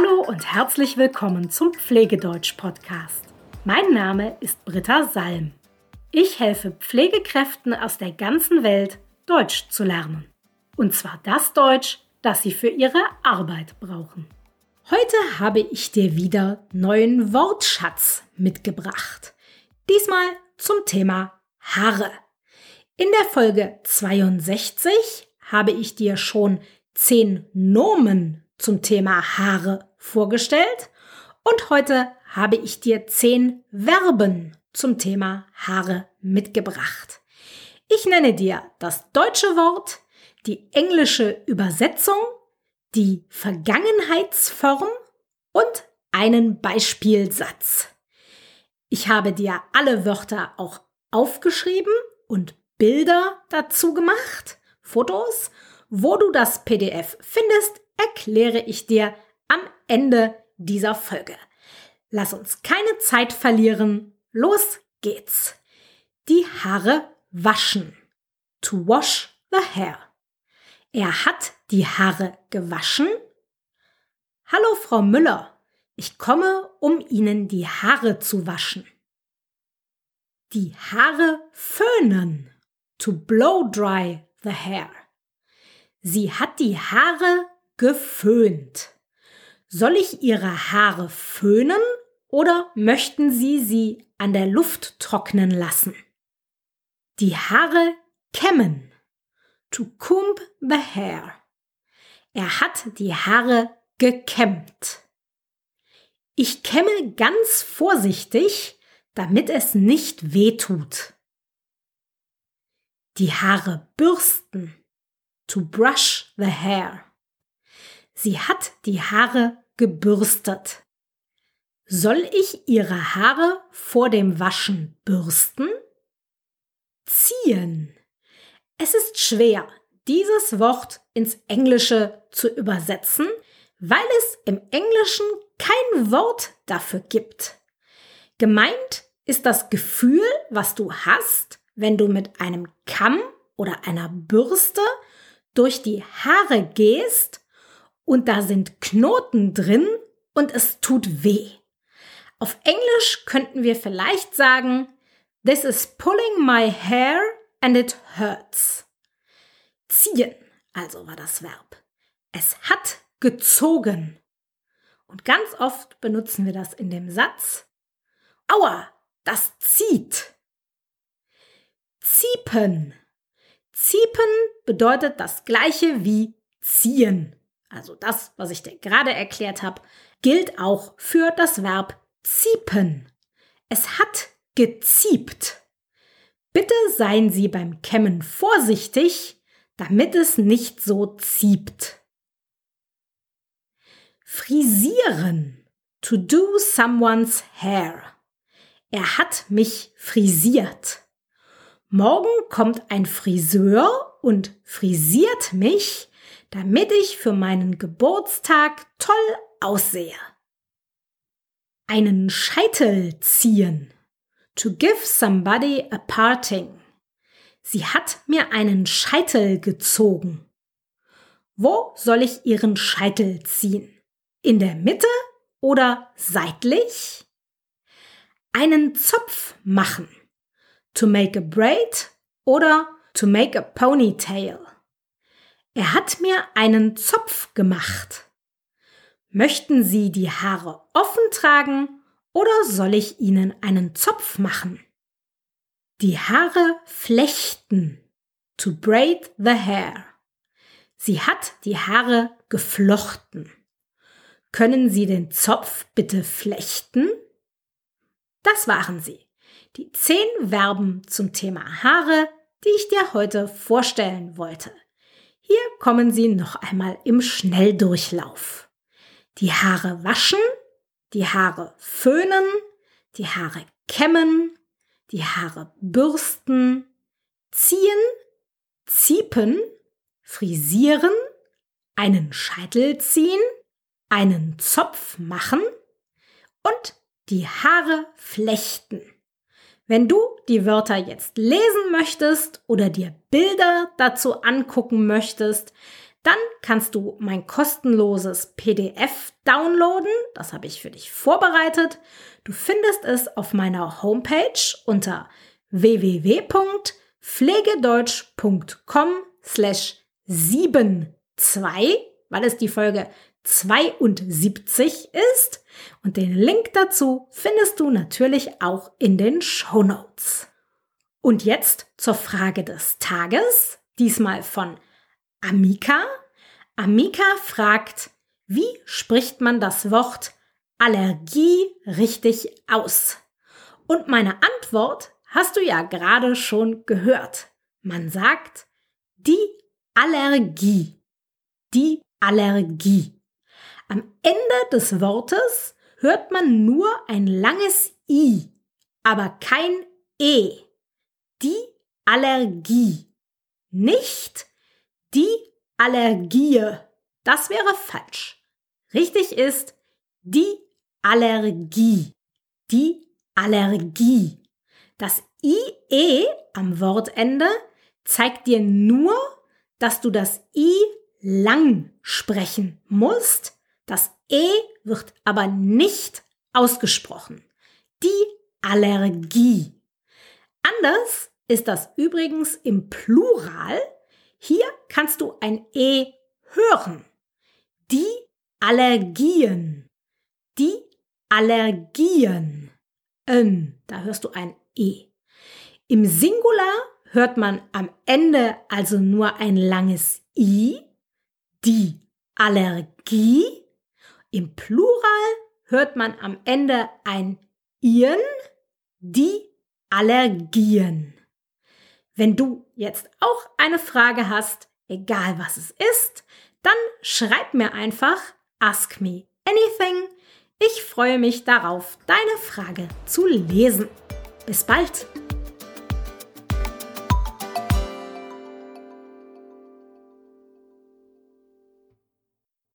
Hallo und herzlich willkommen zum Pflegedeutsch-Podcast. Mein Name ist Britta Salm. Ich helfe Pflegekräften aus der ganzen Welt, Deutsch zu lernen. Und zwar das Deutsch, das sie für ihre Arbeit brauchen. Heute habe ich dir wieder neuen Wortschatz mitgebracht. Diesmal zum Thema Haare. In der Folge 62 habe ich dir schon zehn Nomen zum Thema Haare vorgestellt und heute habe ich dir zehn Verben zum Thema Haare mitgebracht. Ich nenne dir das deutsche Wort, die englische Übersetzung, die Vergangenheitsform und einen Beispielsatz. Ich habe dir alle Wörter auch aufgeschrieben und Bilder dazu gemacht, Fotos. Wo du das PDF findest, erkläre ich dir am Ende dieser Folge. Lass uns keine Zeit verlieren. Los geht's. Die Haare waschen. To wash the hair. Er hat die Haare gewaschen. Hallo, Frau Müller. Ich komme, um Ihnen die Haare zu waschen. Die Haare föhnen. To blow dry the hair. Sie hat die Haare geföhnt. Soll ich Ihre Haare föhnen oder möchten Sie sie an der Luft trocknen lassen? Die Haare kämmen. To comb the hair. Er hat die Haare gekämmt. Ich kämme ganz vorsichtig, damit es nicht weh tut. Die Haare bürsten. To brush the hair. Sie hat die Haare gebürstet. Soll ich ihre Haare vor dem Waschen bürsten? Ziehen. Es ist schwer, dieses Wort ins Englische zu übersetzen, weil es im Englischen kein Wort dafür gibt. Gemeint ist das Gefühl, was du hast, wenn du mit einem Kamm oder einer Bürste durch die Haare gehst und da sind Knoten drin und es tut weh. Auf Englisch könnten wir vielleicht sagen, This is pulling my hair and it hurts. Ziehen, also war das Verb. Es hat gezogen. Und ganz oft benutzen wir das in dem Satz. Aua, das zieht. Ziepen. Ziepen bedeutet das gleiche wie ziehen also das, was ich dir gerade erklärt habe, gilt auch für das Verb ziepen. Es hat geziept. Bitte seien Sie beim Kämmen vorsichtig, damit es nicht so ziept. Frisieren. To do someone's hair. Er hat mich frisiert. Morgen kommt ein Friseur und frisiert mich, damit ich für meinen Geburtstag toll aussehe. Einen Scheitel ziehen. To give somebody a parting. Sie hat mir einen Scheitel gezogen. Wo soll ich ihren Scheitel ziehen? In der Mitte oder seitlich? Einen Zopf machen. To make a braid oder to make a ponytail. Er hat mir einen Zopf gemacht. Möchten Sie die Haare offen tragen oder soll ich Ihnen einen Zopf machen? Die Haare flechten. To braid the hair. Sie hat die Haare geflochten. Können Sie den Zopf bitte flechten? Das waren sie. Die zehn Verben zum Thema Haare, die ich dir heute vorstellen wollte. Hier kommen sie noch einmal im Schnelldurchlauf. Die Haare waschen, die Haare föhnen, die Haare kämmen, die Haare bürsten, ziehen, ziepen, frisieren, einen Scheitel ziehen, einen Zopf machen und die Haare flechten. Wenn du die Wörter jetzt lesen möchtest oder dir Bilder dazu angucken möchtest, dann kannst du mein kostenloses PDF downloaden. Das habe ich für dich vorbereitet. Du findest es auf meiner Homepage unter www.pflegedeutsch.com slash 72, weil es die Folge 72 ist. Und den Link dazu findest du natürlich auch in den Show Notes. Und jetzt zur Frage des Tages, diesmal von Amika. Amika fragt, wie spricht man das Wort Allergie richtig aus? Und meine Antwort hast du ja gerade schon gehört. Man sagt die Allergie. Die Allergie. Am Ende des Wortes hört man nur ein langes I, aber kein E. Die Allergie. Nicht die Allergie. Das wäre falsch. Richtig ist die Allergie. Die Allergie. Das IE am Wortende zeigt dir nur, dass du das I lang sprechen musst. Das E wird aber nicht ausgesprochen. Die Allergie. Anders ist das übrigens im Plural hier kannst du ein E hören. Die Allergien. Die Allergien. N, da hörst du ein E. Im Singular hört man am Ende also nur ein langes I. Die Allergie. Im Plural hört man am Ende ein Ien. Die Allergien. Wenn du jetzt auch eine Frage hast, egal was es ist, dann schreib mir einfach Ask Me Anything. Ich freue mich darauf, deine Frage zu lesen. Bis bald!